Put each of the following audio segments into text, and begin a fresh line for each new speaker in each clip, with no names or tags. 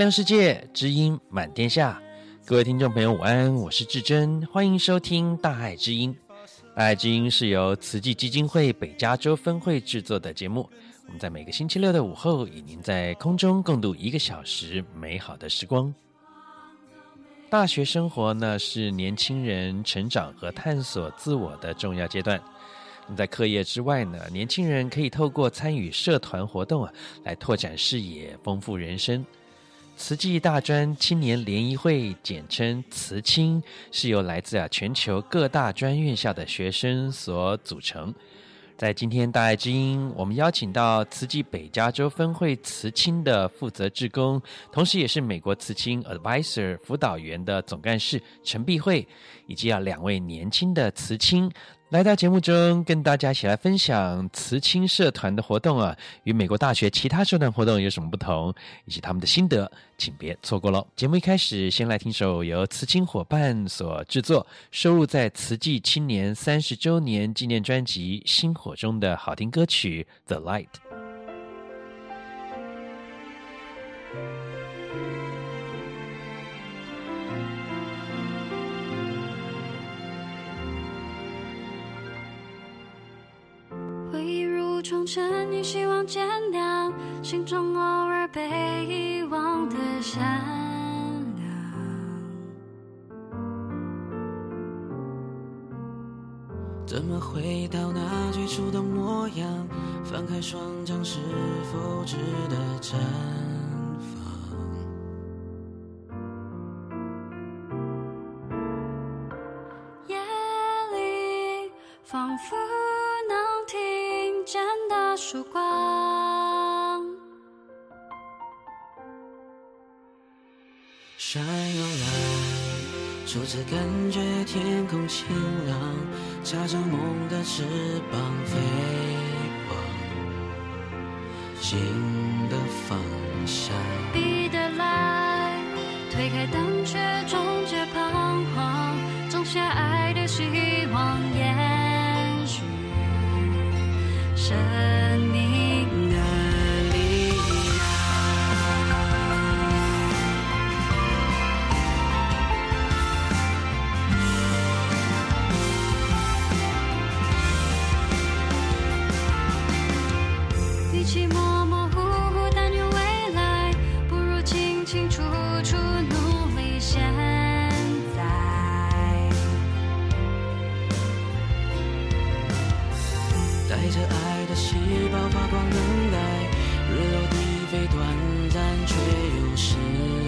亮
世界，知音满天下。各位听众朋友，午安，我是志珍，欢迎收听《大爱之音》。大爱之音是由慈济基金会北加州分会制作的节目。我们在每个星期六的午后，与您在空中共度一个小时美好的时光。大学生活呢，是年轻人成长和探索自我的重要阶段。在课业之外呢，年轻人可以透过参与社团活动啊，来拓展视野，丰富人生。慈济大专青年联谊会，简称慈青，是由来自啊全球各大专院校的学生所组成。在今天大爱之音，我们邀请到慈济北加州分会慈青的负责志工，同时也是美国慈青 Advisor 辅导员的总干事陈碧慧，以及啊两位年轻的慈青。来到节目中，跟大家一起来分享慈青社团的活动啊，与美国大学其他社团活动有什么不同，以及他们的心得，请别错过喽。节目一开始，先来听首由慈青伙伴所制作、收录在慈济青年三十周年纪念专辑《星火》中的好听歌曲《The Light》。
重沉，你希望见亮，心中偶尔被遗忘的善良。
怎么回到那最初的模样？翻开双掌，是否值得绽放？
夜里，仿佛。曙光
晒又来，初次感觉天空晴朗，插上梦的翅膀飞往新的方向。
逼得来，推开胆怯，终结彷徨，种下爱的希望，延续带
着爱的细胞发光能耐日落地飞短暂却又时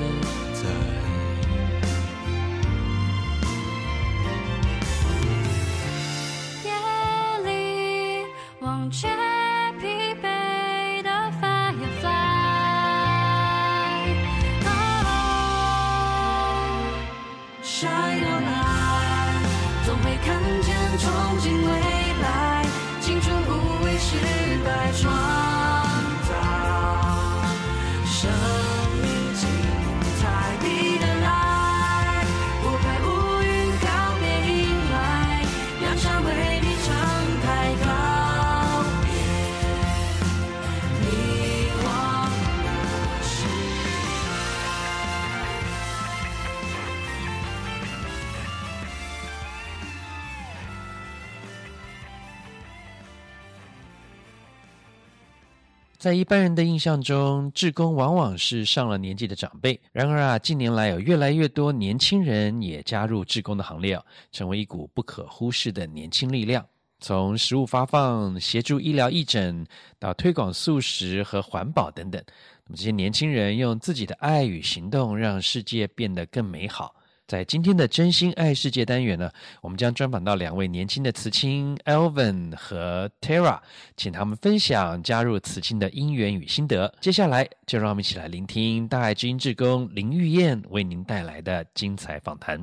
在一般人的印象中，志工往往是上了年纪的长辈。然而啊，近年来有越来越多年轻人也加入志工的行列，成为一股不可忽视的年轻力量。从食物发放、协助医疗义诊，到推广素食和环保等等，那么这些年轻人用自己的爱与行动，让世界变得更美好。在今天的真心爱世界单元呢，我们将专访到两位年轻的慈青 Elvin 和 Tara，请他们分享加入慈青的因缘与心得。接下来就让我们一起来聆听大爱之音志工林玉燕为您带来的精彩访谈。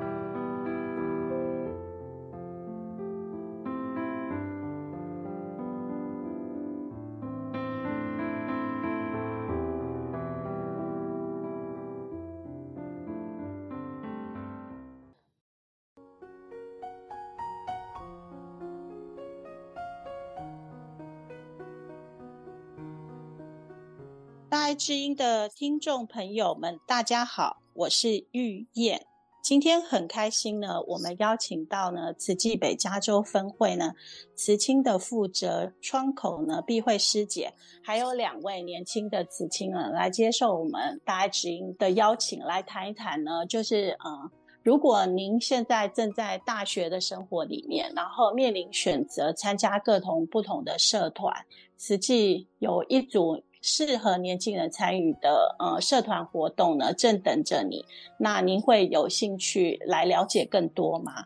知音的听众朋友们，大家好，我是玉燕。今天很开心呢，我们邀请到呢慈济北加州分会呢慈青的负责窗口呢碧慧师姐，还有两位年轻的慈青呢来接受我们大爱知音的邀请，来谈一谈呢，就是呃，如果您现在正在大学的生活里面，然后面临选择参加各种不同的社团，慈济有一组。适合年轻人参与的呃社团活动呢，正等着你。那您会有兴趣来了解更多吗？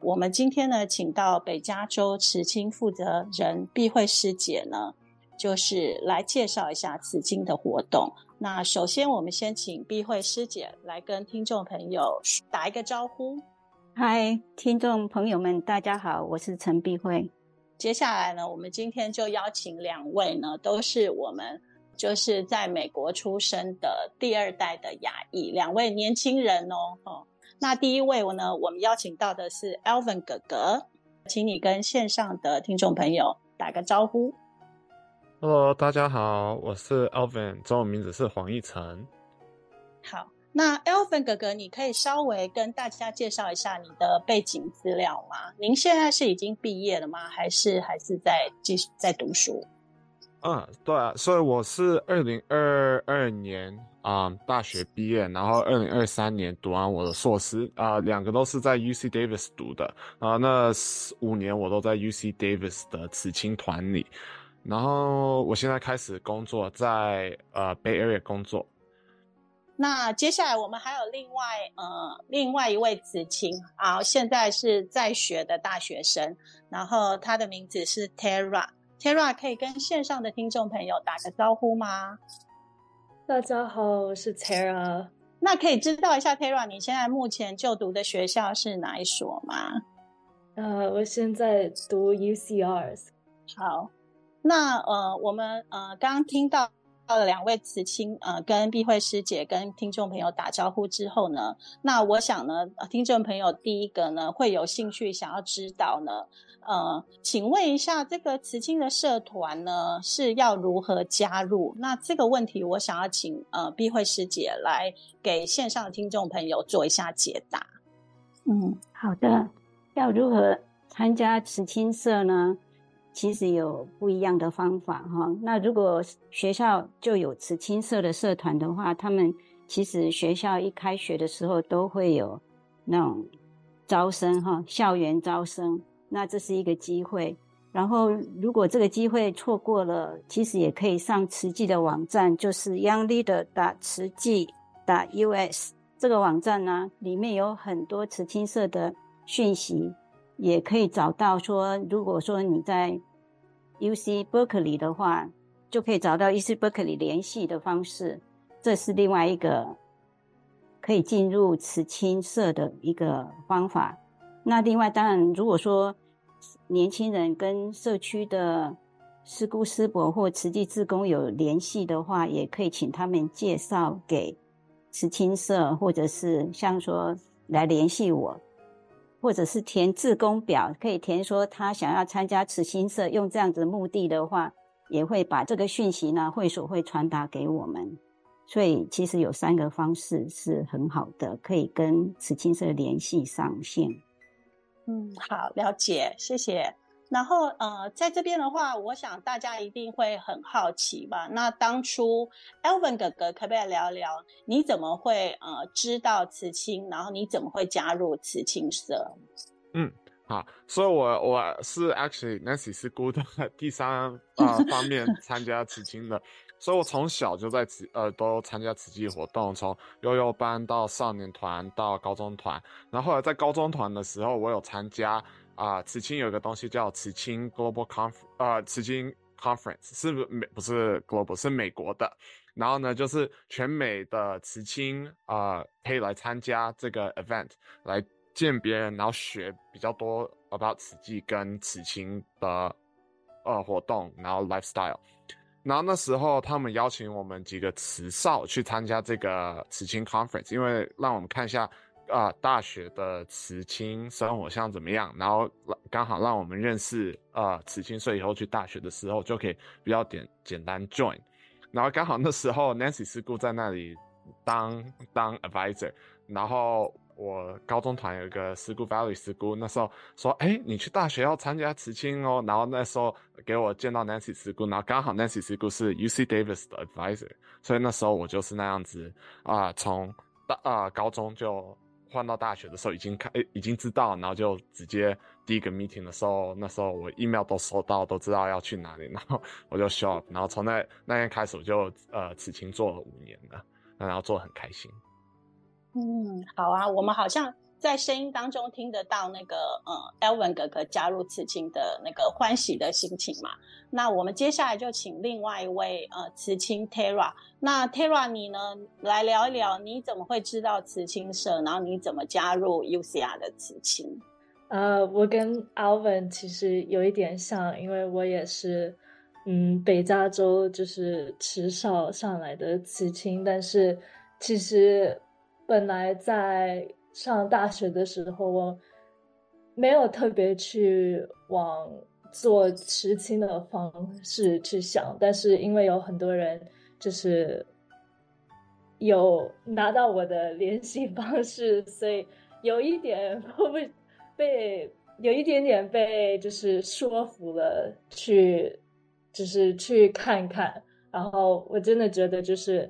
我们今天呢，请到北加州慈青负责人毕慧师姐呢，就是来介绍一下慈青的活动。那首先，我们先请毕慧师姐来跟听众朋友打一个招呼。
嗨，听众朋友们，大家好，我是陈碧慧。
接下来呢，我们今天就邀请两位呢，都是我们。就是在美国出生的第二代的亚裔，两位年轻人哦。哦，那第一位呢，我们邀请到的是 Alvin 哥哥，请你跟线上的听众朋友打个招呼。
Hello，大家好，我是 Alvin，中文名字是黄奕成。
好，那 Alvin 哥哥，你可以稍微跟大家介绍一下你的背景资料吗？您现在是已经毕业了吗？还是还是在继续在读书？
嗯，对啊，所以我是二零二二年啊、大学毕业，然后二零二三年读完我的硕士啊、两个都是在 UC Davis 读的啊，那五年我都在 UC Davis 的慈青团里，然后我现在开始工作在呃 Bay Area 工作。
那接下来我们还有另外呃另外一位子青啊，现在是在学的大学生，然后他的名字是 Tara。Tara 可以跟线上的听众朋友打个招呼吗？
大家好，我是 Tara。
那可以知道一下 Tara，你现在目前就读的学校是哪一所吗？
呃，我现在读 UCR。
好，那呃，我们呃刚刚听到两位慈青呃跟碧慧师姐跟听众朋友打招呼之后呢，那我想呢，听众朋友第一个呢会有兴趣想要知道呢。呃，请问一下，这个慈青的社团呢是要如何加入？那这个问题，我想要请呃碧慧师姐来给线上的听众朋友做一下解答。
嗯，好的。要如何参加慈青社呢？其实有不一样的方法哈。那如果学校就有慈青社的社团的话，他们其实学校一开学的时候都会有那种招生哈，校园招生。那这是一个机会，然后如果这个机会错过了，其实也可以上慈济的网站，就是 youngleader 打慈济打 US 这个网站呢，里面有很多慈青社的讯息，也可以找到说，如果说你在 UC Berkeley 的话，就可以找到 UC Berkeley 联系的方式，这是另外一个可以进入慈青社的一个方法。那另外，当然，如果说年轻人跟社区的师姑师伯或慈济志工有联系的话，也可以请他们介绍给慈青社，或者是像说来联系我，或者是填志工表，可以填说他想要参加慈青社，用这样子目的的话，也会把这个讯息呢，会所会传达给我们。所以其实有三个方式是很好的，可以跟慈青社联系上线。
嗯，好，了解，谢谢。然后，呃，在这边的话，我想大家一定会很好奇吧？那当初 Elvin 哥哥，可不可以聊聊你怎么会呃知道慈青，然后你怎么会加入慈青社？
嗯，好，所以我我是 actually Nancy 是孤的第三呃方面参加慈青的，所以我从小就在慈呃都参加慈济活动，从幼幼班到少年团到高中团，然后后来在高中团的时候，我有参加啊、呃、慈青有一个东西叫慈青 Global Conf 呃慈青 Conference 是美不是 Global 是美国的，然后呢就是全美的慈青啊、可以来参加这个 event 来。见别人，然后学比较多 about 慈济跟慈青的呃活动，然后 lifestyle，然后那时候他们邀请我们几个慈少去参加这个慈青 conference，因为让我们看一下啊、大学的慈青生活像怎么样，然后刚好让我们认识呃慈青，所以以后去大学的时候就可以比较简简单 join，然后刚好那时候 Nancy 师姑在那里当当 advisor，然后。我高中团有一个师姑 Valley 师姑，那时候说：“哎、你去大学要参加慈青哦。”然后那时候给我见到 Nancy 师姑，然后刚好 Nancy 师姑是 UC Davis 的 advisor，所以那时候我就是那样子啊，从、大啊、高中就换到大学的时候已经开已经知道，然后就直接第一个 meeting 的时候，那时候我 email 都收到，都知道要去哪里，然后我就 show up，然后从那那天开始我就呃慈青做了五年了，然后做得很开心。
嗯，好啊，我们好像在声音当中听得到那个呃，Elvin 哥哥加入慈青的那个欢喜的心情嘛。那我们接下来就请另外一位呃慈青 Tara，那 Tara 你呢来聊一聊，你怎么会知道慈青社，然后你怎么加入 UCR 的慈青？
呃，我跟 Alvin 其实有一点像，因为我也是嗯北加州就是迟少上来的慈青，但是其实。本来在上大学的时候，我没有特别去往做慈青的方式去想，但是因为有很多人就是有拿到我的联系方式，所以有一点会被有一点点被就是说服了，去就是去看看，然后我真的觉得就是。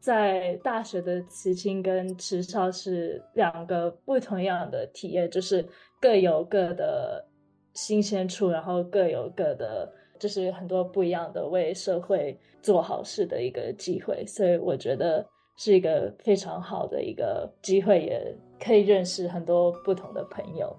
在大学的慈青跟慈少是两个不同样的体验，就是各有各的新鲜处，然后各有各的，就是很多不一样的为社会做好事的一个机会，所以我觉得是一个非常好的一个机会，也可以认识很多不同的朋友。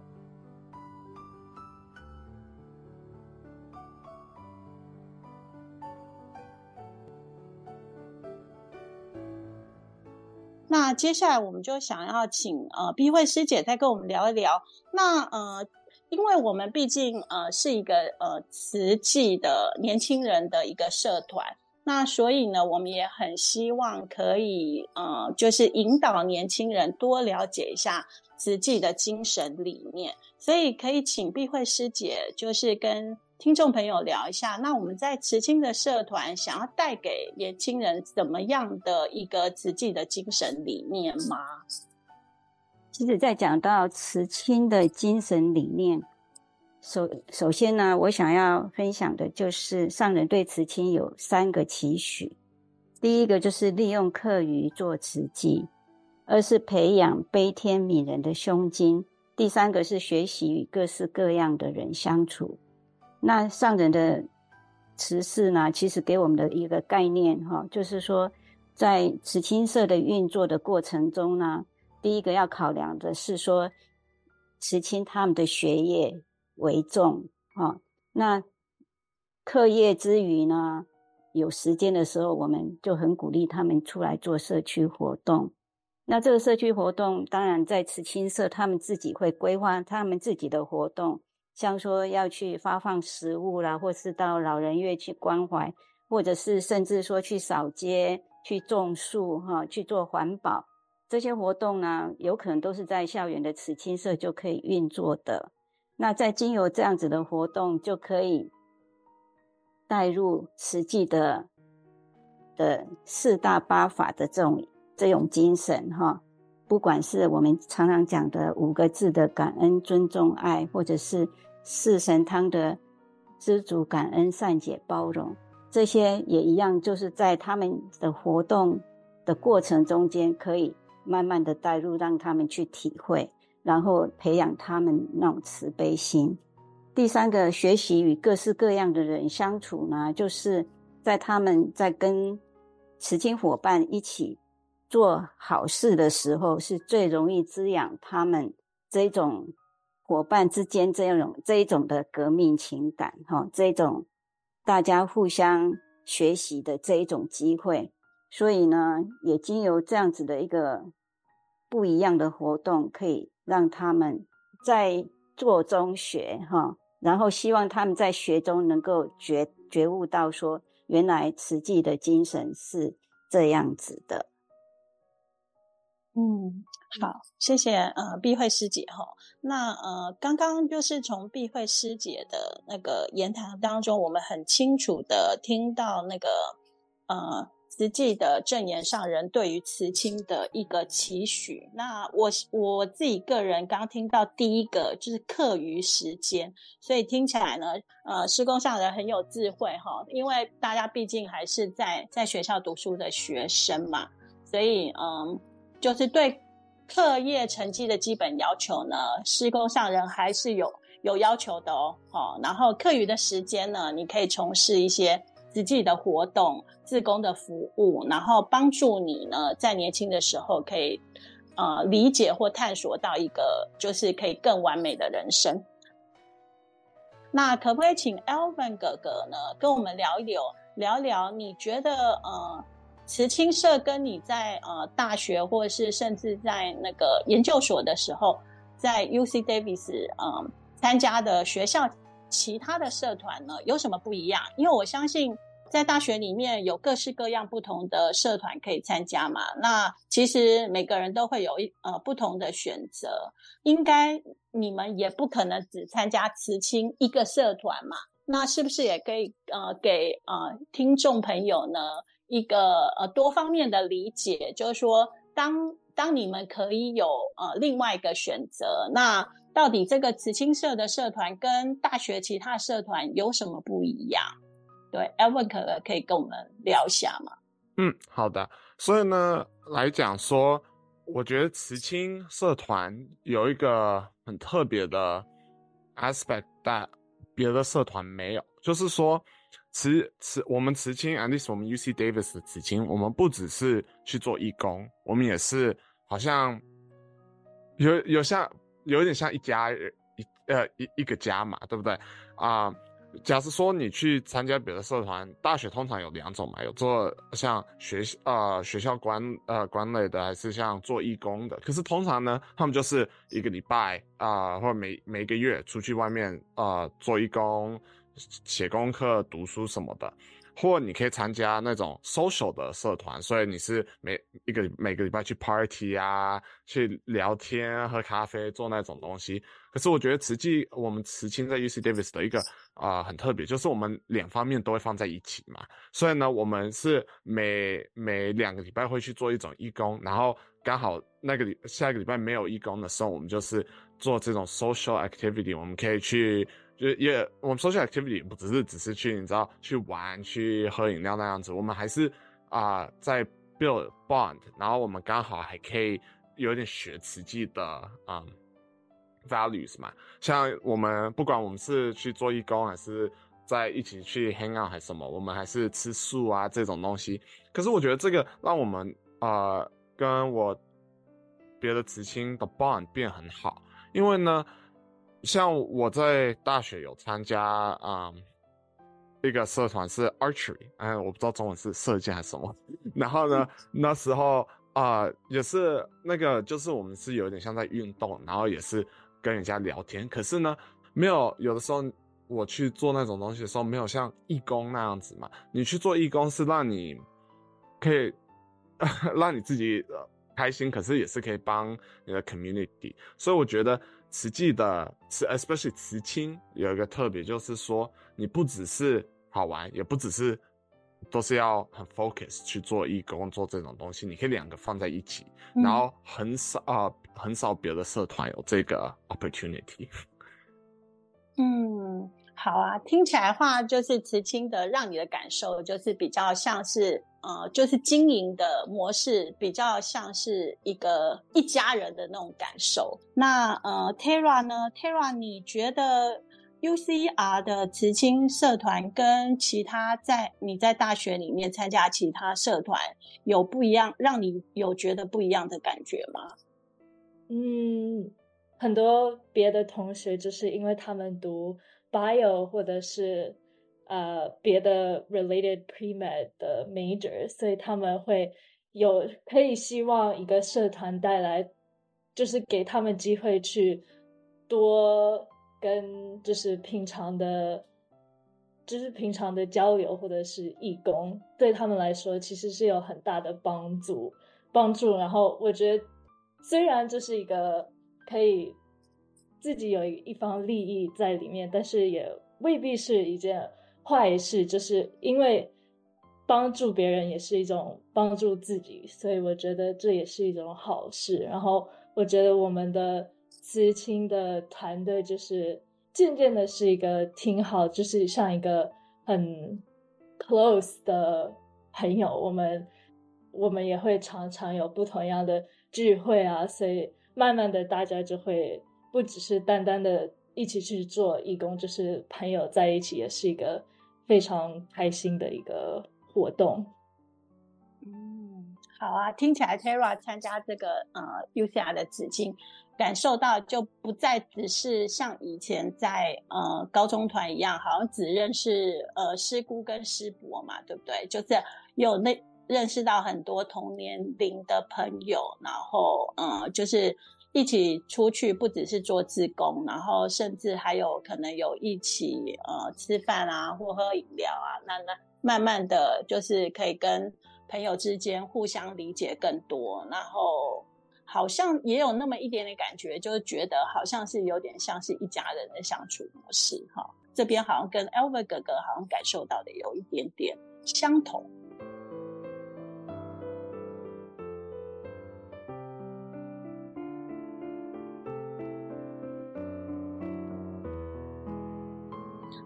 那接下来我们就想要请呃碧慧师姐再跟我们聊一聊。那呃，因为我们毕竟呃是一个呃慈济的年轻人的一个社团，那所以呢，我们也很希望可以呃就是引导年轻人多了解一下慈济的精神理念，所以可以请碧慧师姐就是跟。听众朋友聊一下，那我们在慈青的社团想要带给年轻人怎么样的一个慈济的精神理念吗？
其实，在讲到慈青的精神理念，首首先呢，我想要分享的就是上人对慈青有三个期许。第一个就是利用课余做慈济，二是培养悲天悯人的胸襟，第三个是学习与各式各样的人相处。那上人的慈事呢，其实给我们的一个概念哈，就是说，在慈青社的运作的过程中呢，第一个要考量的是说，慈青他们的学业为重哈。那课业之余呢，有时间的时候，我们就很鼓励他们出来做社区活动。那这个社区活动，当然在慈青社，他们自己会规划他们自己的活动。像说要去发放食物啦，或是到老人院去关怀，或者是甚至说去扫街、去种树、哈，去做环保这些活动呢，有可能都是在校园的慈青社就可以运作的。那在经由这样子的活动，就可以带入慈济的的四大八法的这种这种精神，哈。不管是我们常常讲的五个字的感恩、尊重、爱，或者是四神汤的知足、感恩、善解、包容，这些也一样，就是在他们的活动的过程中间，可以慢慢的带入，让他们去体会。然后培养他们那种慈悲心。第三个，学习与各式各样的人相处呢，就是在他们在跟慈亲伙伴一起做好事的时候，是最容易滋养他们这种伙伴之间这种这一种的革命情感，哈，这种大家互相学习的这一种机会。所以呢，也经由这样子的一个不一样的活动，可以让他们在做中学，哈。然后希望他们在学中能够觉觉悟到，说原来慈济的精神是这样子的。
嗯，好，谢谢呃碧慧师姐哈。那呃刚刚就是从碧慧师姐的那个言谈当中，我们很清楚的听到那个呃。慈济的证言上人对于慈亲的一个期许，那我我自己个人刚听到第一个就是课余时间，所以听起来呢，呃，施工上人很有智慧哈，因为大家毕竟还是在在学校读书的学生嘛，所以嗯，就是对课业成绩的基本要求呢，施工上人还是有有要求的哦，好，然后课余的时间呢，你可以从事一些。自己的活动、自工的服务，然后帮助你呢，在年轻的时候可以，呃，理解或探索到一个就是可以更完美的人生。那可不可以请 Elvin 哥哥呢，跟我们聊一聊，聊聊你觉得呃，慈青社跟你在呃大学或者是甚至在那个研究所的时候，在 UC Davis 嗯、参加的学校。其他的社团呢，有什么不一样？因为我相信在大学里面有各式各样不同的社团可以参加嘛。那其实每个人都会有一呃不同的选择。应该你们也不可能只参加慈青一个社团嘛。那是不是也可以呃给呃听众朋友呢一个呃多方面的理解？就是说当当你们可以有呃另外一个选择，那。到底这个慈青社的社团跟大学其他社团有什么不一样？对，Alvin 可可以跟我们聊一下吗？
嗯，好的。所以呢，来讲说，我觉得慈青社团有一个很特别的 aspect，但别的社团没有，就是说慈慈我们慈青，at least 我们 UC Davis 的慈青，我们不只是去做义工，我们也是好像有有像。有点像一家一呃一一个家嘛，对不对啊？假设说你去参加别的社团，大学通常有两种嘛，有做像学呃学校管呃管类的，还是像做义工的。可是通常呢，他们就是一个礼拜啊，或者每每个月出去外面啊，做义工、写功课、读书什么的。或你可以参加那种 social 的社团，所以你是每一个每个礼拜去 party 啊，去聊天、喝咖啡、做那种东西。可是我觉得慈济我们慈青在 UC Davis 的一个啊、很特别，就是我们两方面都会放在一起嘛。所以呢，我们是每每两个礼拜会去做一种义工，然后刚好那个礼下一个礼拜没有义工的时候，我们就是做这种 social activity，我们可以去。就也，我们 social activity 不只是只是去，你知道，去玩、去喝饮料那样子，我们还是啊、在 build bond，然后我们刚好还可以有点学慈济的啊、values 嘛。像我们不管我们是去做义工，还是在一起去 hang out 还是什么，我们还是吃素啊这种东西。可是我觉得这个让我们啊、跟我别的慈青的 bond 变很好，因为呢。像我在大学有参加啊、嗯、一个社团是 archery，哎，我不知道中文是射箭还是什么。然后呢，那时候啊、呃、也是那个，就是我们是有点像在运动，然后也是跟人家聊天。可是呢，没有有的时候我去做那种东西的时候，没有像义工那样子嘛。你去做义工是让你可以 让你自己开心，可是也是可以帮你的 community。所以我觉得。慈济的慈，especially 慈青有一个特别，就是说你不只是好玩，也不只是都是要很 focus 去做义工做这种东西，你可以两个放在一起，嗯、然后很少啊、呃，很少别的社团有这个 opportunity。
嗯，好啊，听起来的话就是慈青的，让你的感受就是比较像是呃，就是经营的模式比较像是一个一家人的那种感受。那呃，Tara 呢？Tara，你觉得 UCR 的慈青社团跟其他在你在大学里面参加其他社团有不一样，让你有觉得不一样的感觉吗？
嗯，很多别的同学就是因为他们读 bio 或者是。呃，别的 related pre-med 的 major，所以他们会有可以希望一个社团带来，就是给他们机会去多跟就是平常的，就是平常的交流或者是义工，对他们来说其实是有很大的帮助帮助。然后我觉得，虽然这是一个可以自己有一方利益在里面，但是也未必是一件。坏事，就是因为帮助别人也是一种帮助自己，所以我觉得这也是一种好事。然后我觉得我们的慈青的团队就是渐渐的是一个挺好，就是像一个很 close 的朋友。我们我们也会常常有不同样的聚会啊，所以慢慢的大家就会不只是单单的一起去做义工，就是朋友在一起也是一个。非常开心的一个活动。
嗯，好啊，听起来 Tara 参加这个呃 UCR 的紫金，感受到就不再只是像以前在呃高中团一样，好像只认识呃师姑跟师伯嘛，对不对？就是有那认识到很多同年龄的朋友，然后嗯、就是。一起出去，不只是做志工，然后甚至还有可能有一起呃吃饭啊，或喝饮料啊。那那慢慢的就是可以跟朋友之间互相理解更多，然后好像也有那么一点点感觉，就是觉得好像是有点像是一家人的相处模式哈。这边好像跟 Albert 哥哥好像感受到的有一点点相同。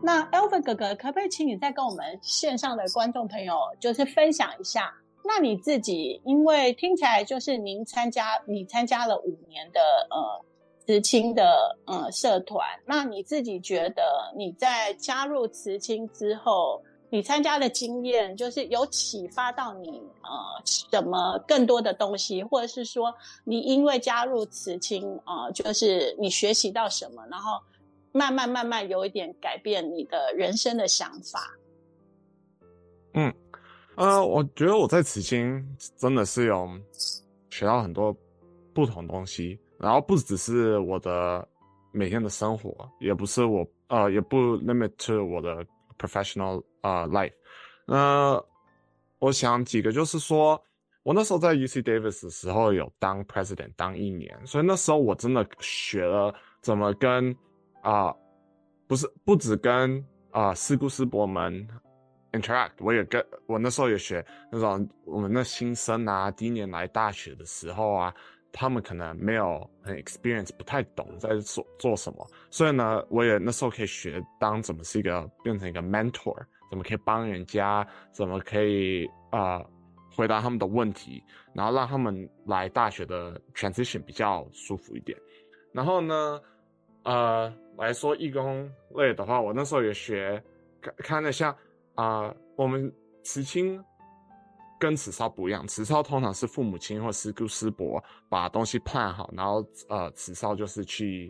那 Elvin 哥哥，可不可以请你再跟我们线上的观众朋友，就是分享一下？那你自己，因为听起来就是您参加，你参加了五年的呃慈青的呃社团，那你自己觉得你在加入慈青之后，你参加的经验，就是有启发到你呃什么更多的东西，或者是说你因为加入慈青呃，就是你学习到什么，然后。慢慢慢慢有一点改变你的人生的想法。
嗯，呃，我觉得我在慈青真的是有学到很多不同东西，然后不只是我的每天的生活，也不是我呃，也不 limit to 我的 professional 啊、life。那我想几个就是说，我那时候在 UC Davis 的时候有当 president 当一年，所以那时候我真的学了怎么跟。啊、不是，不只跟啊师姑师伯们 interact，我也跟我那时候也学那种我们那新生啊，第一年来大学的时候啊，他们可能没有很 experience，不太懂在做做什么，所以呢，我也那时候可以学当怎么是一个变成一个 mentor，怎么可以帮人家，怎么可以啊、回答他们的问题，然后让他们来大学的 transition 比较舒服一点，然后呢，呃。来说义工类的话，我那时候也学，看看了像啊、我们慈青跟慈少不一样，慈少通常是父母亲或师姑师伯把东西判好，然后呃慈少就是去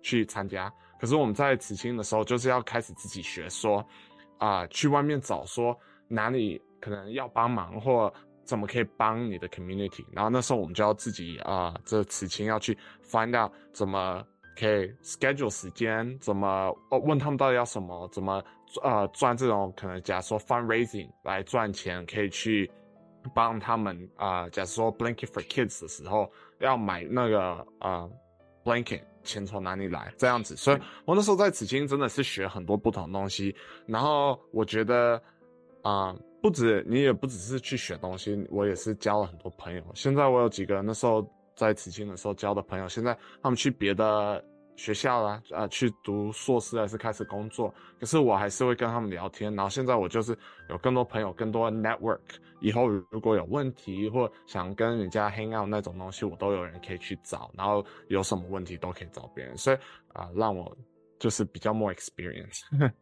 去参加。可是我们在慈青的时候，就是要开始自己学说，啊去外面找说哪里可能要帮忙或怎么可以帮你的 community。然后那时候我们就要自己啊、这慈青要去 find out 怎么。可以 schedule 时间，怎么哦？问他们到底要什么？怎么呃赚这种可能？假如说 fundraising 来赚钱，可以去帮他们啊、假如说 blanket for kids 的时候，要买那个啊、呃、blanket，钱从哪里来？这样子，所以我那时候在紫金真的是学很多不同东西。然后我觉得啊、不止你也不只是去学东西，我也是交了很多朋友。现在我有几个那时候在紫金的时候交的朋友，现在他们去别的。学校啦，啊，去读硕士还是开始工作，可是我还是会跟他们聊天。然后现在我就是有更多朋友，更多 network。以后如果有问题或想跟人家 hang out 那种东西，我都有人可以去找。然后有什么问题都可以找别人，所以啊，让我就是比较 more experience。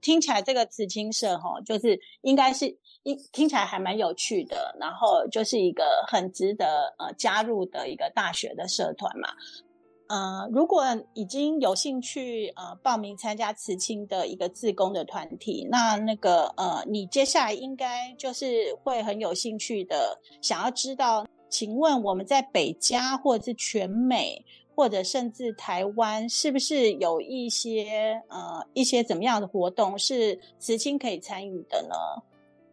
听起来这个慈青社哈，就是应该是一听起来还蛮有趣的，然后就是一个很值得呃加入的一个大学的社团嘛。呃，如果已经有兴趣呃报名参加慈青的一个志工的团体，那那个呃，你接下来应该就是会很有兴趣的，想要知道，请问我们在北加或者是全美，或者甚至台湾，是不是有一些呃一些怎么样的活动是慈青可以参与的呢？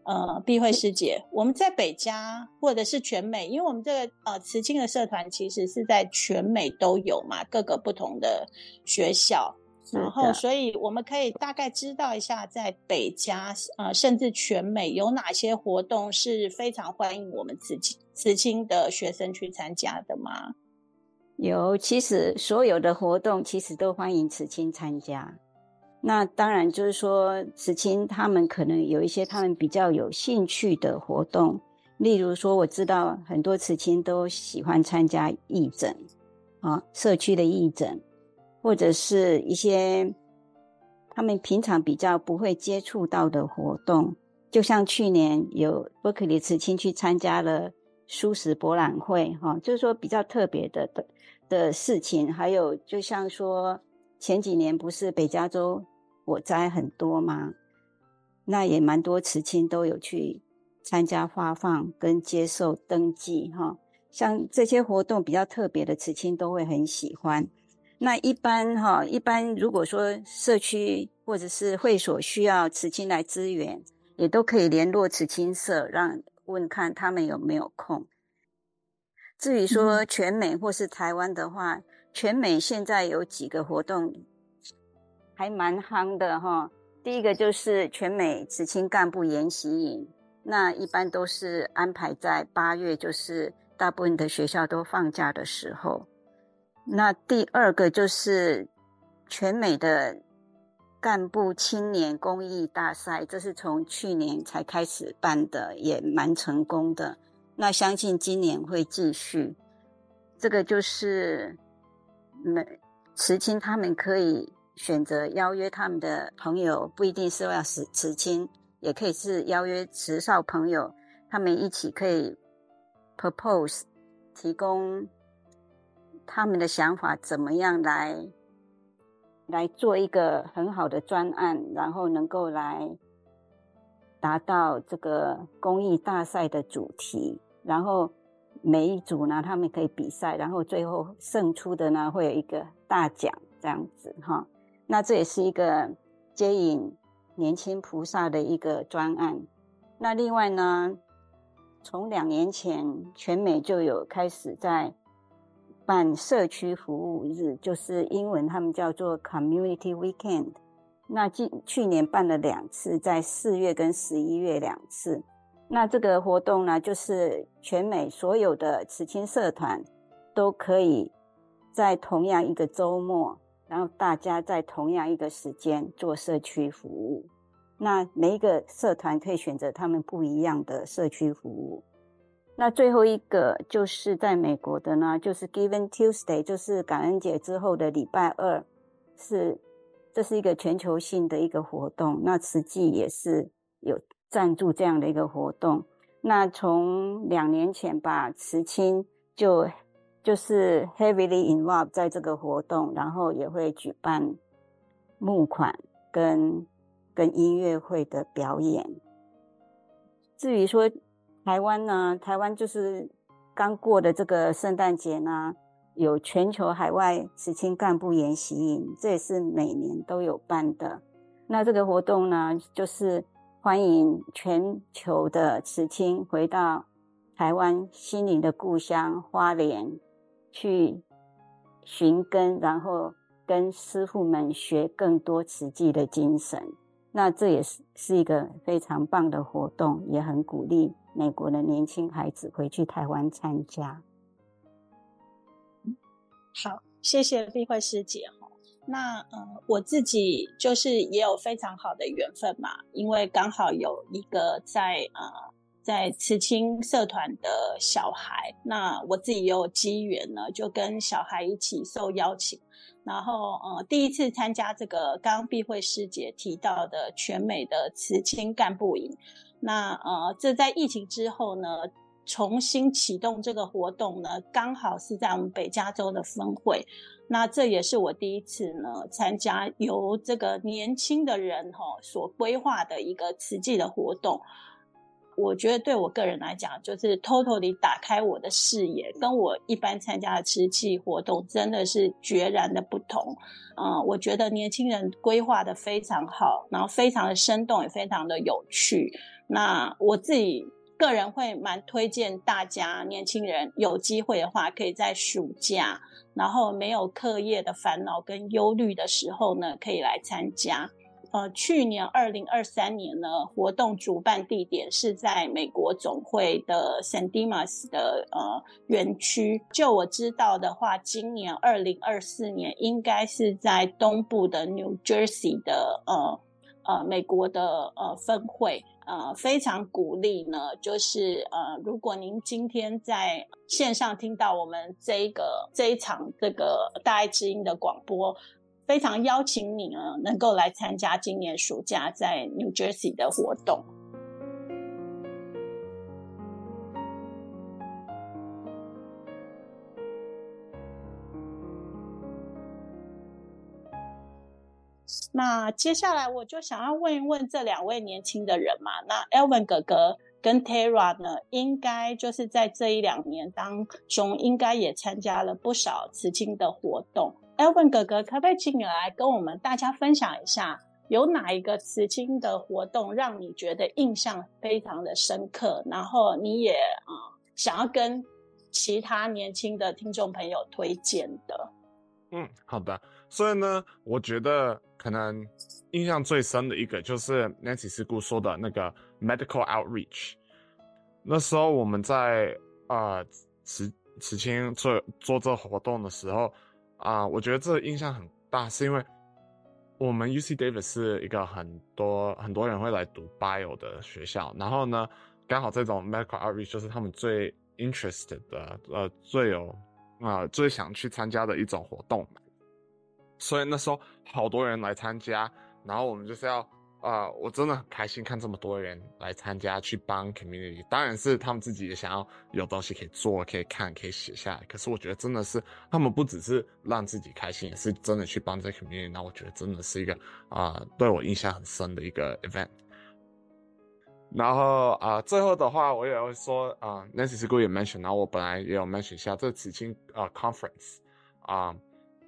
呃，碧慧师姐，我们在北加或者是全美，因为我们这个呃慈青的社团其实是在全美都有嘛，各个不同的学校，然后所以我们可以大概知道一下，在北加呃甚至全美有哪些活动是非常欢迎我们慈青慈青的学生去参加的吗？
有，其实所有的活动其实都欢迎慈青参加。那当然就是说，慈青他们可能有一些他们比较有兴趣的活动，例如说，我知道很多慈青都喜欢参加义诊，啊，社区的义诊，或者是一些他们平常比较不会接触到的活动，就像去年有伯克利慈青去参加了蔬食博览会，哈，就是说比较特别的的的事情，还有就像说。前几年不是北加州火灾很多吗？那也蛮多慈青都有去参加发放跟接受登记哈。像这些活动比较特别的慈青都会很喜欢。那一般哈，一般如果说社区或者是会所需要慈青来支援，也都可以联络慈青社，让问看他们有没有空。至于说全美或是台湾的话，全美现在有几个活动还蛮夯的哈。第一个就是全美慈青干部研习营，那一般都是安排在八月，就是大部分的学校都放假的时候。那第二个就是全美的干部青年公益大赛，这是从去年才开始办的，也蛮成功的。那相信今年会继续。这个就是。每慈青他们可以选择邀约他们的朋友，不一定是要慈慈青，也可以是邀约慈少朋友，他们一起可以 propose 提供他们的想法，怎么样来来做一个很好的专案，然后能够来达到这个公益大赛的主题，然后。每一组呢，他们可以比赛，然后最后胜出的呢，会有一个大奖，这样子哈。那这也是一个接引年轻菩萨的一个专案。那另外呢，从两年前全美就有开始在办社区服务日，就是英文他们叫做 Community Weekend。那今去年办了两次，在四月跟十一月两次。那这个活动呢，就是全美所有的慈青社团都可以在同样一个周末，然后大家在同样一个时间做社区服务。那每一个社团可以选择他们不一样的社区服务。那最后一个就是在美国的呢，就是 Giving Tuesday，就是感恩节之后的礼拜二，是这是一个全球性的一个活动。那慈济也是有。赞助这样的一个活动，那从两年前吧，慈青就就是 heavily involved 在这个活动，然后也会举办募款跟跟音乐会的表演。至于说台湾呢，台湾就是刚过的这个圣诞节呢，有全球海外慈青干部研习营，这也是每年都有办的。那这个活动呢，就是。欢迎全球的慈青回到台湾心灵的故乡花莲去寻根，然后跟师傅们学更多慈济的精神。那这也是是一个非常棒的活动，也很鼓励美国的年轻孩子回去台湾参加。
好，谢谢碧慧师姐。那呃，我自己就是也有非常好的缘分嘛，因为刚好有一个在呃在慈青社团的小孩，那我自己也有机缘呢，就跟小孩一起受邀请，然后呃第一次参加这个刚刚碧慧师姐提到的全美的慈青干部营。那呃这在疫情之后呢，重新启动这个活动呢，刚好是在我们北加州的分会。那这也是我第一次呢参加由这个年轻的人哈所规划的一个慈济的活动。我觉得对我个人来讲，就是 totally 打开我的视野，跟我一般参加的慈济活动真的是决然的不同。嗯，我觉得年轻人规划的非常好，然后非常的生动，也非常的有趣。那我自己。个人会蛮推荐大家，年轻人有机会的话，可以在暑假，然后没有课业的烦恼跟忧虑的时候呢，可以来参加。呃，去年二零二三年呢，活动主办地点是在美国总会的 San Dimas 的呃园区。就我知道的话，今年二零二四年应该是在东部的 New Jersey 的呃呃美国的呃分会。呃，非常鼓励呢，就是呃，如果您今天在线上听到我们这个这一场这个大爱之音的广播，非常邀请你呢，能够来参加今年暑假在 New Jersey 的活动。那接下来我就想要问一问这两位年轻的人嘛，那 Elvin 哥哥跟 Tara 呢，应该就是在这一两年当中，应该也参加了不少慈青的活动。Elvin 哥哥，可不可以请你来跟我们大家分享一下，有哪一个慈青的活动让你觉得印象非常的深刻，然后你也啊、想要跟其他年轻的听众朋友推荐的？
嗯，好的。所以呢，我觉得可能印象最深的一个就是 Nancy 师姑说的那个 medical outreach。那时候我们在啊慈慈青做做这活动的时候啊、我觉得这印象很大，是因为我们 UC Davis 是一个很多很多人会来读 bio 的学校，然后呢，刚好这种 medical outreach 就是他们最 interested 的，呃，最有啊、最想去参加的一种活动。所以那时候好多人来参加，然后我们就是要啊、我真的很开心看这么多人来参加，去帮 community。当然是他们自己也想要有东西可以做，可以看，可以写下来。可是我觉得真的是他们不只是让自己开心，也是真的去帮这个 community。那我觉得真的是一个啊、对我印象很深的一个 event。然后啊、最后的话我也会说啊、，Nancy 师姑也 mention，然后我本来也有 mention 一下这慈青啊 conference 啊。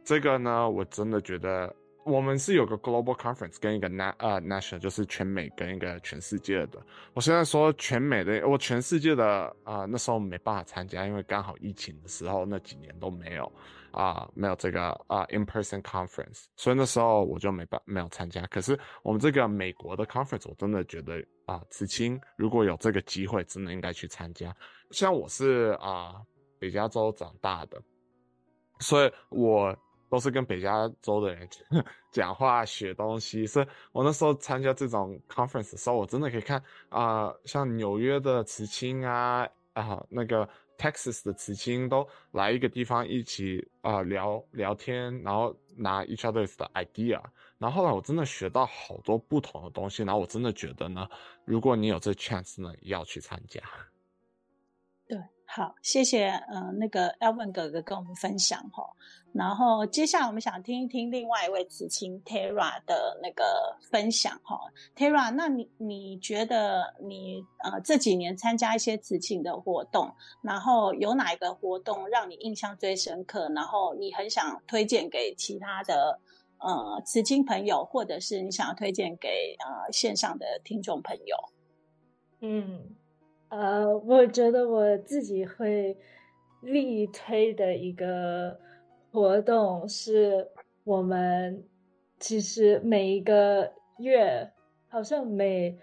这个呢，我真的觉得我们是有个 global conference 跟一个 na 呃 national，就是全美跟一个全世界的。我现在说全美的，我全世界的啊、那时候没办法参加，因为刚好疫情的时候那几年都没有啊、没有这个啊、in person conference，所以那时候我就没办没有参加。可是我们这个美国的 conference，我真的觉得啊、呃，慈青如果有这个机会，真的应该去参加。像我是啊、北加州长大的，所以我。都是跟北加州的人 讲话、学东西，所以我那时候参加这种 conference 的时候，我真的可以看啊、像纽约的慈青啊，啊，那个 Texas 的慈青都来一个地方一起啊、聊聊天，然后拿 each other's 的 idea，然后后来我真的学到好多不同的东西，然后我真的觉得呢，如果你有这 chance 呢，要去参加。
对，好，谢谢，嗯、呃，那个 Elvin 哥哥跟我们分享哈。然后接下来我们想听一听另外一位慈青 Tara 的那个分享哈，Tara，那你你觉得你呃这几年参加一些慈青的活动，然后有哪一个活动让你印象最深刻？然后你很想推荐给其他的呃慈青朋友，或者是你想要推荐给呃线上的听众朋友？
嗯，呃，我觉得我自己会力推的一个。活动是我们其实每一个月，好像每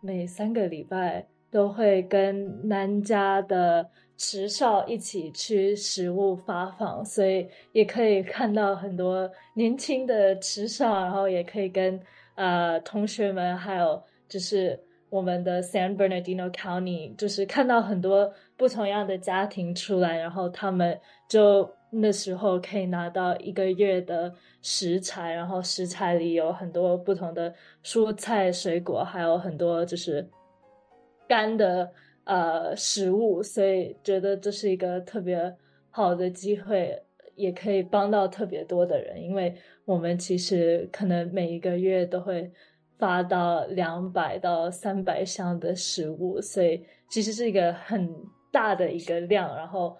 每三个礼拜都会跟南加的池少一起去食物发放，所以也可以看到很多年轻的池少，然后也可以跟呃同学们，还有就是我们的 San Bernardino County，就是看到很多不同样的家庭出来，然后他们就那时候可以拿到一个月的食材，然后食材里有很多不同的蔬菜、水果，还有很多就是干的。呃，食物，所以觉得这是一个特别好的机会，也可以帮到特别多的人，因为我们其实可能每一个月都会发到两百到三百箱的食物，所以其实是一个很大的一个量，然后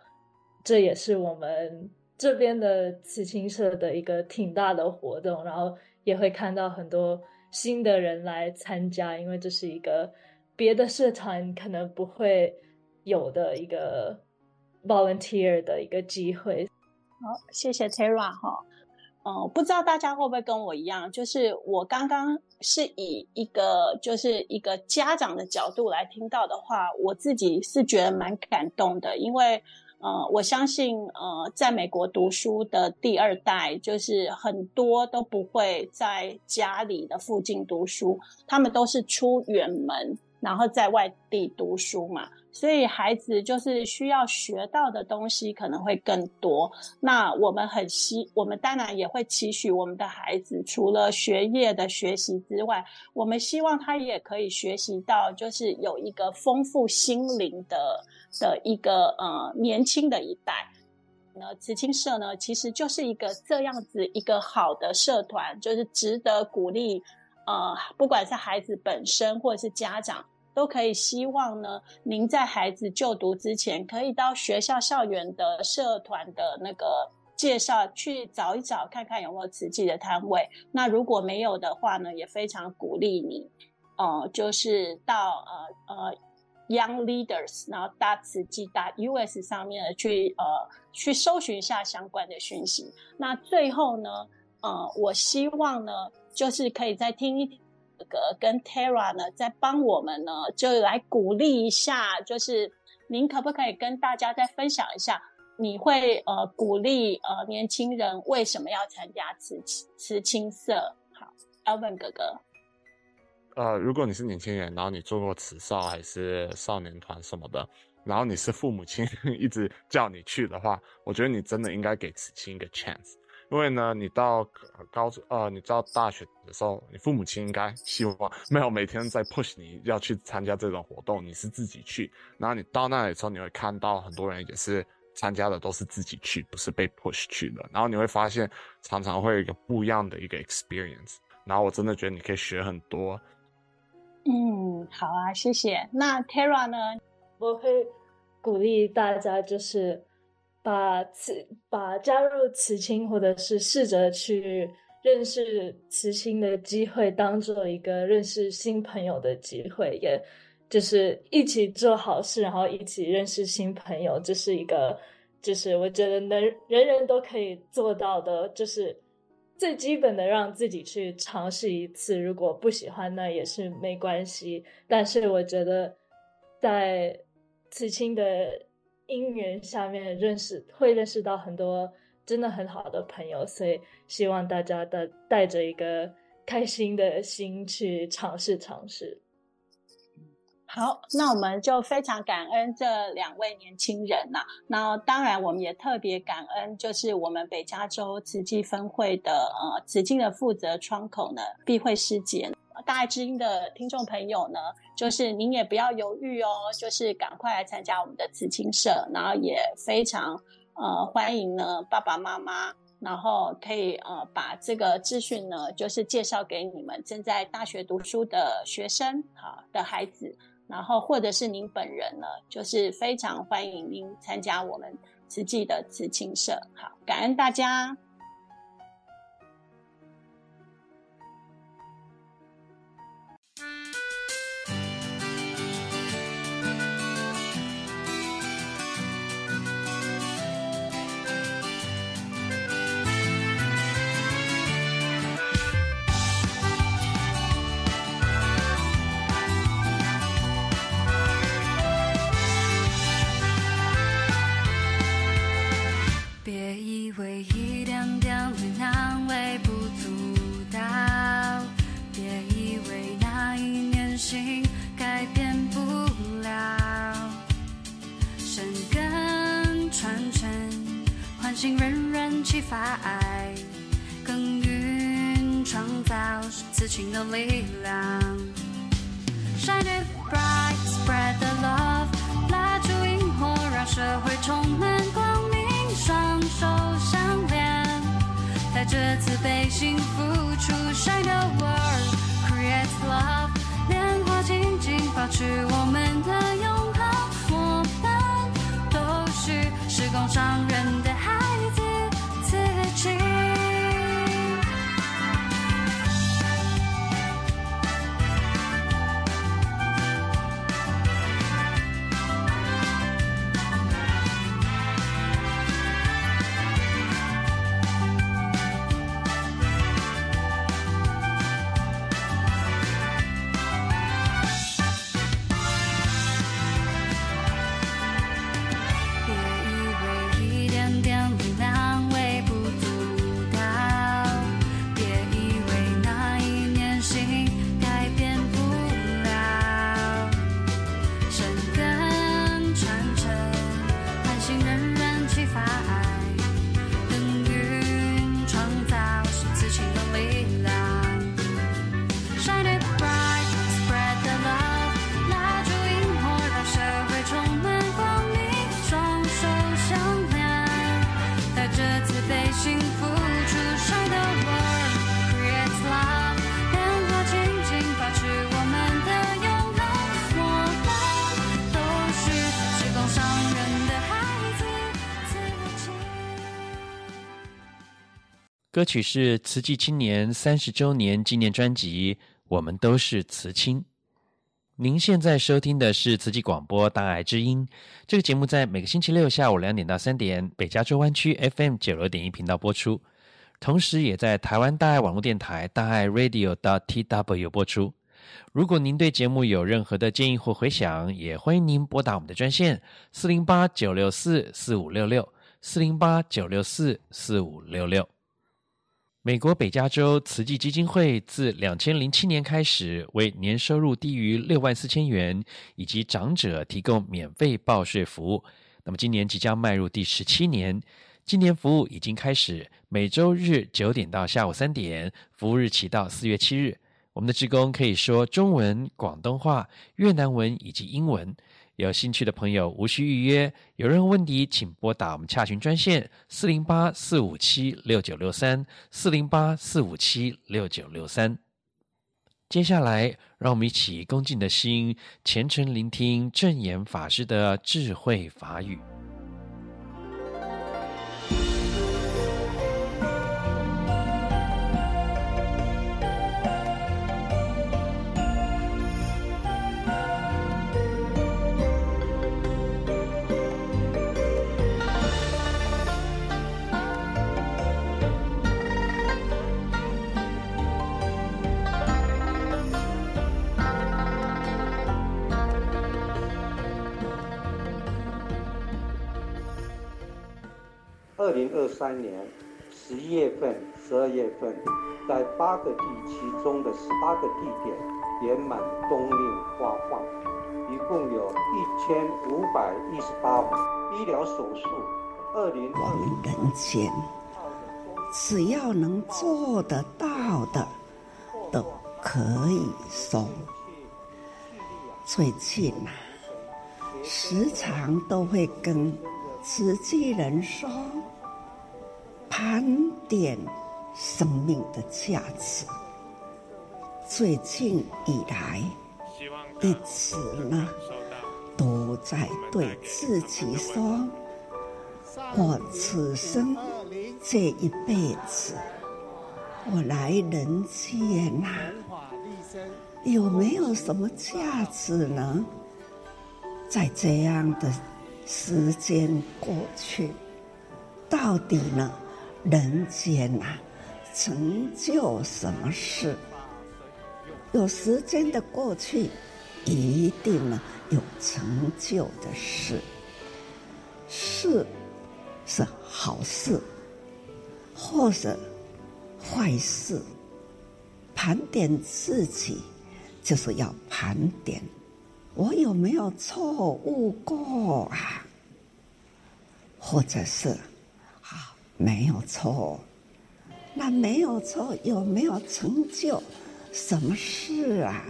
这也是我们这边的慈青社的一个挺大的活动，然后也会看到很多新的人来参加，因为这是一个。别的社团可能不会有的一个 volunteer 的一个机会。
好，谢谢 Tara 哈。嗯，不知道大家会不会跟我一样，就是我刚刚是以一个就是一个家长的角度来听到的话，我自己是觉得蛮感动的，因为呃，我相信呃，在美国读书的第二代，就是很多都不会在家里的附近读书，他们都是出远门。然后在外地读书嘛，所以孩子就是需要学到的东西可能会更多。那我们很希，我们当然也会期许我们的孩子，除了学业的学习之外，我们希望他也可以学习到，就是有一个丰富心灵的的一个呃年轻的一代。那慈青社呢，其实就是一个这样子一个好的社团，就是值得鼓励。呃，不管是孩子本身或者是家长。都可以希望呢，您在孩子就读之前，可以到学校校园的社团的那个介绍去找一找，看看有没有慈济的摊位。那如果没有的话呢，也非常鼓励你，呃，就是到呃呃 Young Leaders，然后大慈济大 US 上面的去呃去搜寻一下相关的讯息。那最后呢，呃，我希望呢，就是可以再听一听哥哥。跟 Tara 呢，在帮我们呢，就来鼓励一下，就是您可不可以跟大家再分享一下，你会呃鼓励呃年轻人为什么要参加慈慈青社？好，Alvin 哥哥，
呃，如果你是年轻人，然后你做过慈少还是少年团什么的，然后你是父母亲 一直叫你去的话，我觉得你真的应该给慈青一个 chance。因为呢，你到高中呃，你到大学的时候，你父母亲应该希望没有每天在 push 你要去参加这种活动，你是自己去。然后你到那里的时候，你会看到很多人也是参加的都是自己去，不是被 push 去的。然后你会发现，常常会有一个不一样的一个 experience。然后我真的觉得你可以学很多。
嗯，好啊，谢谢。那 Tara 呢？
我会鼓励大家就是。把慈把加入慈青，或者是试着去认识慈青的机会，当做一个认识新朋友的机会，也就是一起做好事，然后一起认识新朋友，这是一个，就是我觉得能人人都可以做到的，就是最基本的，让自己去尝试一次。如果不喜欢，那也是没关系。但是我觉得，在慈青的。姻缘下面认识会认识到很多真的很好的朋友，所以希望大家的带着一个开心的心去尝试尝试。
好，那我们就非常感恩这两位年轻人呐、那当然，我们也特别感恩，就是我们北加州慈济分会的呃慈济的负责窗口呢，碧慧师姐。大爱知音的听众朋友呢，就是您也不要犹豫哦，就是赶快来参加我们的慈青社，然后也非常呃欢迎呢爸爸妈妈，然后可以呃把这个资讯呢，就是介绍给你们正在大学读书的学生好的孩子，然后或者是您本人呢，就是非常欢迎您参加我们慈济的慈青社。好，感恩大家。
发爱，耕耘创造此情的力量。Shine it bright, spread the love，蜡烛萤火让社会充满光明。双手相连，带着慈悲心付出，Shine the world, create love，莲花静静保持我们的永恒。我们都是时空上人的
歌曲是慈济青年三十周年纪念专辑《我们都是慈亲》。您现在收听的是慈济广播《大爱之音》。这个节目在每个星期六下午两点到三点，北加州湾区 FM 九六点一频道播出，同时也在台湾大爱网络电台大爱 Radio .tw 播出。如果您对节目有任何的建议或回响，也欢迎您拨打我们的专线四零八九六四四五六六四零八九六四四五六六。美国北加州慈济基金会自两千零七年开始，为年收入低于六万四千元以及长者提供免费报税服务。那么今年即将迈入第十七年，今年服务已经开始，每周日九点到下午三点，服务日期到四月七日。我们的职工可以说中文、广东话、越南文以及英文。有兴趣的朋友无需预约，有任何问题请拨打我们洽询专线四零八四五七六九六三四零八四五七六九六三。接下来，让我们一起恭敬的心，虔诚聆听正言法师的智慧法语。
二零二三年十一月份、十二月份，在八个地区中的十八个地点圆满冬令发放，一共有一千五百一十八医疗手术。二零二零
人间，只要能做得到的，都可以送。最近啊，时常都会跟。慈济人说：“盘点生命的价值。最近以来，一直呢都在对自己说：我此生这一辈子，我来人间呐，有没有什么价值呢？在这样的。”时间过去，到底呢？人间啊，成就什么事？有时间的过去，一定呢有成就的事。事是好事，或者坏事，盘点自己，就是要盘点我有没有错误过啊？或者是，没有错，那没有错，有没有成就什么事啊？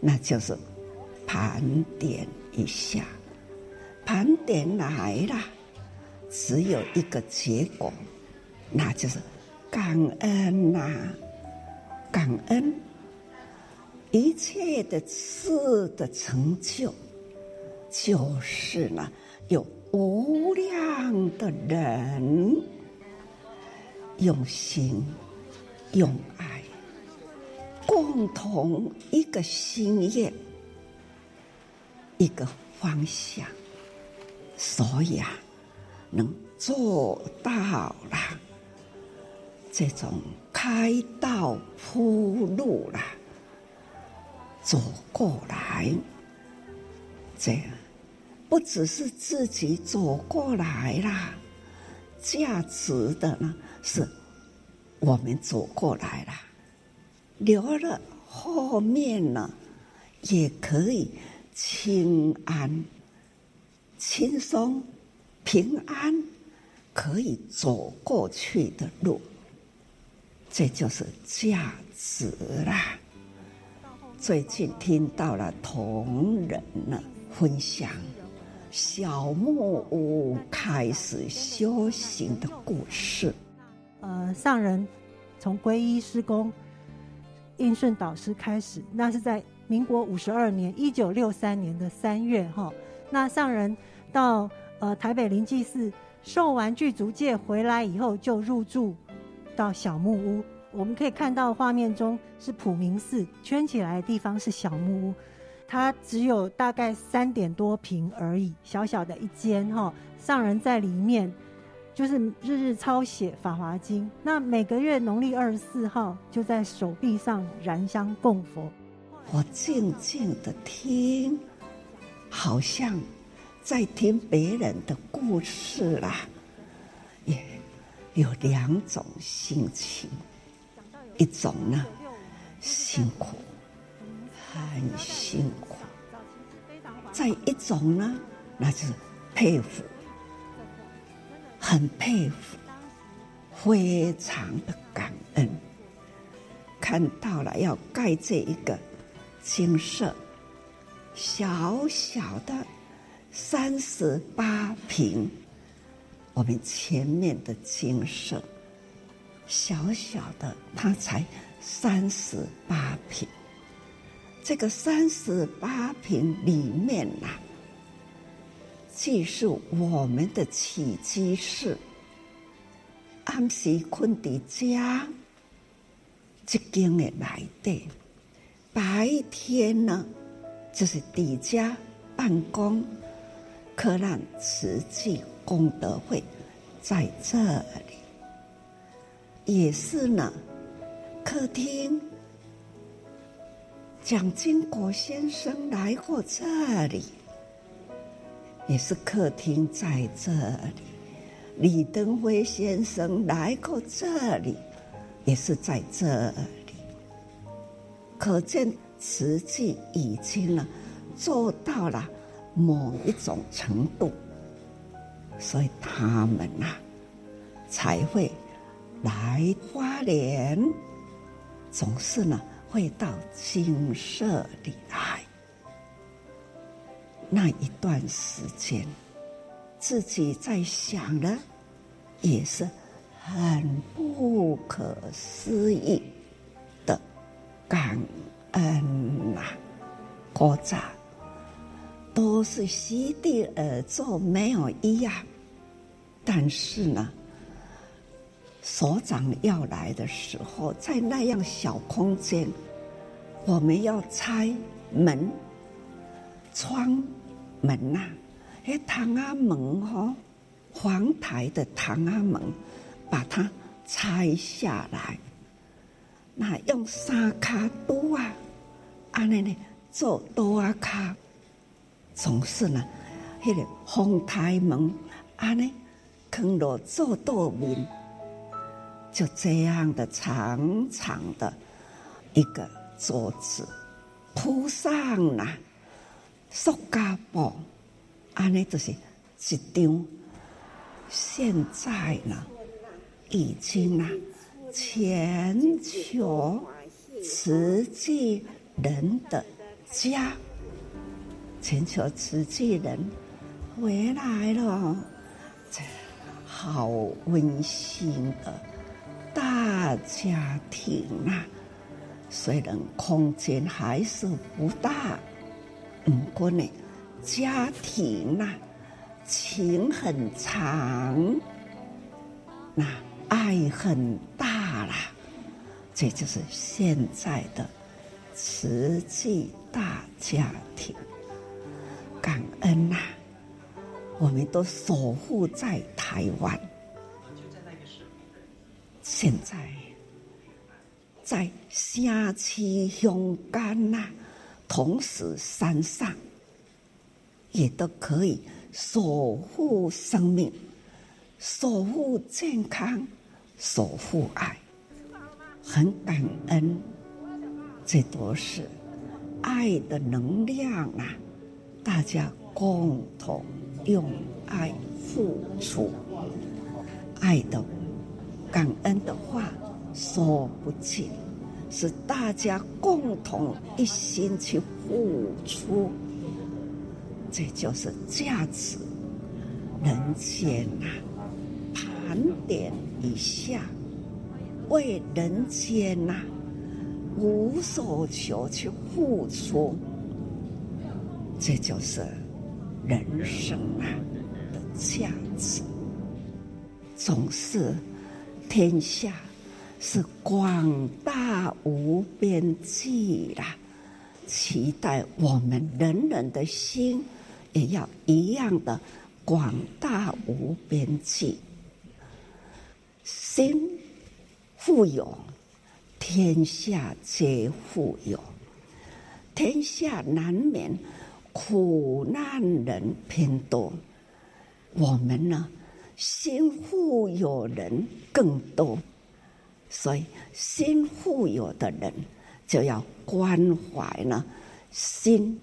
那就是盘点一下，盘点来了，只有一个结果。那就是感恩呐、感恩一切的事的成就，就是呢，有无量的人用心、用爱，共同一个心愿、一个方向，所以啊，能做到了。这种开道铺路啦，走过来，这样不只是自己走过来啦，价值的呢是我们走过来了，留了后面呢也可以轻安、轻松、平安，可以走过去的路。这就是价值啦。最近听到了同仁呢分享小木屋开始修行的故事。
呃，上人从皈依师公应顺导师开始，那是在民国五十二年，一九六三年的三月哈。那上人到呃台北灵济寺受完具足戒回来以后，就入住。到小木屋，我们可以看到画面中是普明寺，圈起来的地方是小木屋，它只有大概三点多平而已，小小的一间哈。上人在里面就是日日抄写《法华经》，那每个月农历二十四号就在手臂上燃香供佛。
我静静的听，好像在听别人的故事啦。也有两种心情，一种呢辛苦，很辛苦；再一种呢，那就是佩服，很佩服，非常的感恩。看到了要盖这一个精舍，小小的三十八平。我们前面的精舍，小小的，它才三十八平。这个三十八平里面呐、既是我们的起居室，暗时困在家，即间的来的，白天呢，就是底家办公，可让慈济。功德会在这里，也是呢。客厅，蒋经国先生来过这里，也是客厅在这里。李登辉先生来过这里，也是在这里。可见瓷器已经呢做到了某一种程度。所以他们呐、才会来花莲，总是呢会到精舍里来。那一段时间，自己在想的，也是很不可思议的感恩呐、啊，国家。都是席地而坐，没有一样。但是呢，所长要来的时候，在那样小空间，我们要拆门、窗、门呐、啊，那唐阿门哈，黄台的唐阿门，把它拆下来。那用三卡多啊，安尼呢做多啊卡。总是呢，那个凤台门，安尼扛落做桌面，就这样的长长的一个桌子，铺上了塑胶布，安尼就是一张。现在呢，已经啊，全球慈济人的家，全球慈济人回来了，好温馨的大家庭啊！虽然空间还是不大，不过呢，家庭啊，情很长，那爱很大啦。这就是现在的慈济大家庭，感恩呐、啊！我们都守护在台湾，现在在下区乡间呐，同时山上也都可以守护生命，守护健康，守护爱。很感恩，这都是爱的能量啊！大家共同用爱付出，爱的感恩的话说不尽，是大家共同一心去付出，这就是价值。人间啊，盘点一下。为人间呐、无所求去付出，这就是人生啊的价值。总是天下是广大无边际啦，期待我们人人的心也要一样的广大无边际，心。富有，天下皆富有。天下难免苦难人偏多，我们呢，心富有人更多，所以心富有的人就要关怀呢，心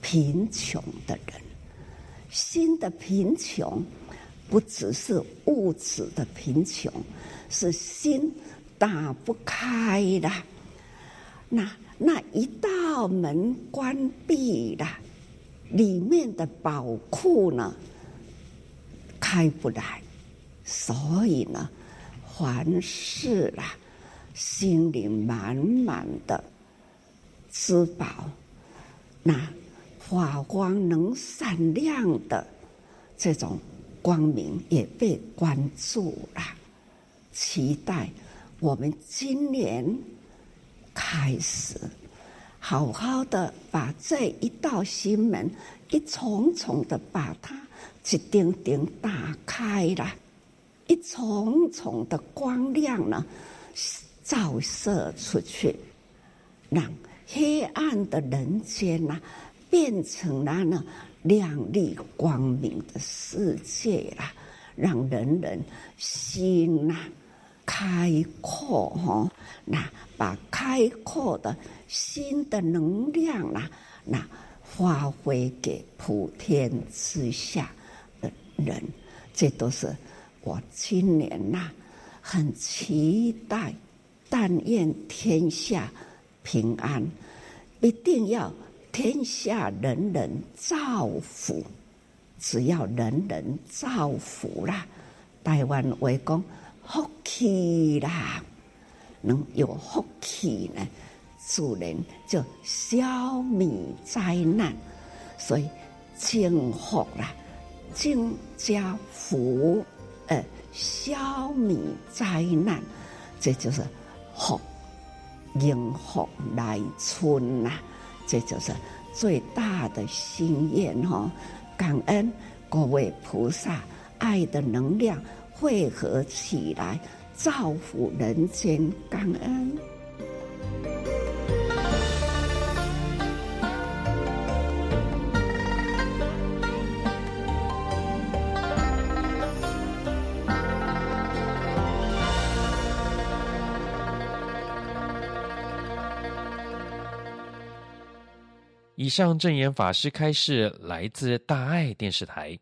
贫穷的人。心的贫穷，不只是物质的贫穷，是心。打不开的，那那一道门关闭了，里面的宝库呢，开不来，所以呢，凡事啦，心里满满的知宝，那发光能闪亮的这种光明也被关注了，期待。我们今年开始，好好的把这一道心门一重重的把它一顶顶打开了，一重重的光亮呢，照射出去，让黑暗的人间呐，变成了呢亮丽光明的世界啦，让人人心呐。开阔哈，那把开阔的心的能量啦，那发挥给普天之下的人，这都是我今年呐很期待。但愿天下平安，一定要天下人人造福。只要人人造福啦，台湾为公。福气啦，能有福气呢，自然就消灭灾难。所以净福啦，净加福，呃，消灭灾难，这就是福，迎福来春呐，这就是最大的心愿哈。感恩各位菩萨爱的能量。汇合起来，造福人间，感恩。
以上证言法师开示来自大爱电视台。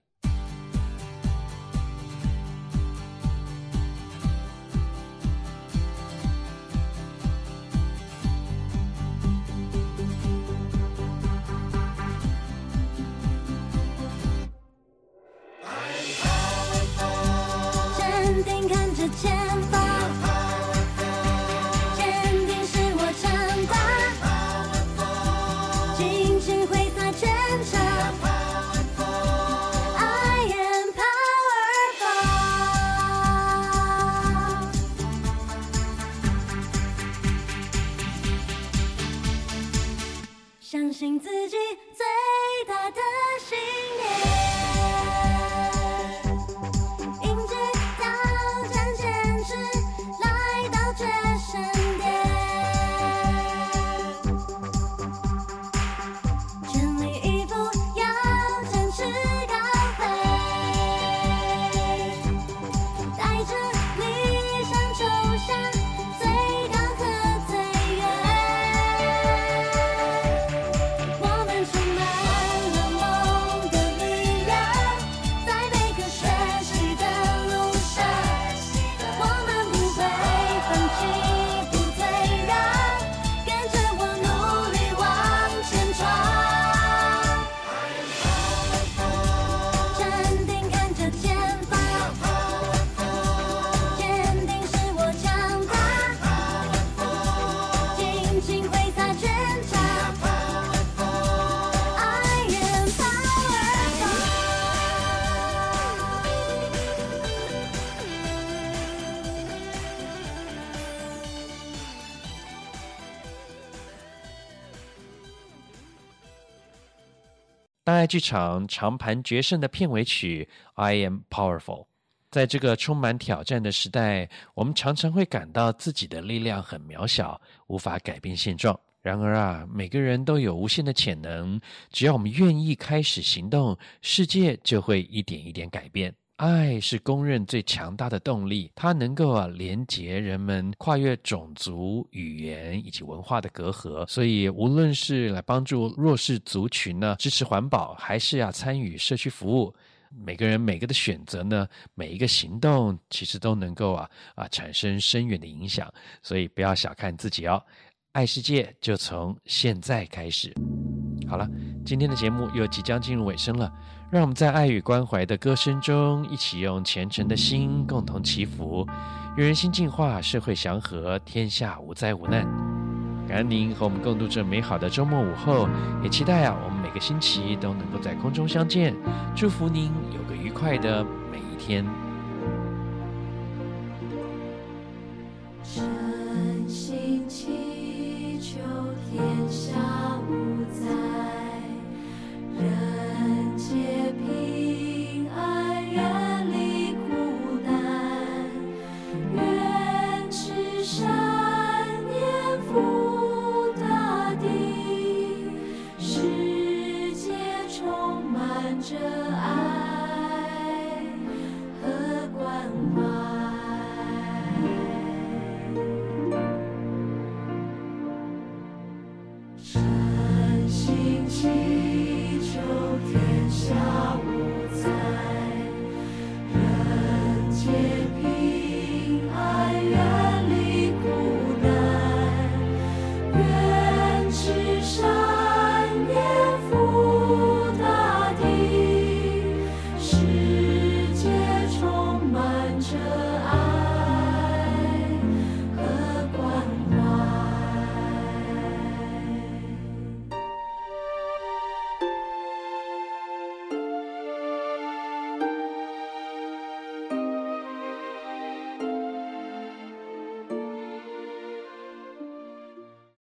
相信自己最大的信念。爱剧场长盘决胜的片尾曲《I Am Powerful》。在这个充满挑战的时代，我们常常会感到自己的力量很渺小，无法改变现状。然而啊，每个人都有无限的潜能，只要我们愿意开始行动，世界就会一点一点改变。爱是公认最强大的动力，它能够啊连接人们，跨越种族、语言以及文化的隔阂。所以，无论是来帮助弱势族群呢，支持环保，还是要参与社区服务，每个人每个的选择呢，每一个行动，其实都能够啊啊产生深远的影响。所以，不要小看自己哦，爱世界就从现在开始。好了，今天的节目又即将进入尾声了。让我们在爱与关怀的歌声中，一起用虔诚的心共同祈福，愿人心净化，社会祥和，天下无灾无难。感恩您和我们共度这美好的周末午后，也期待啊，我们每个星期都能够在空中相见。祝福您有个愉快的每一天。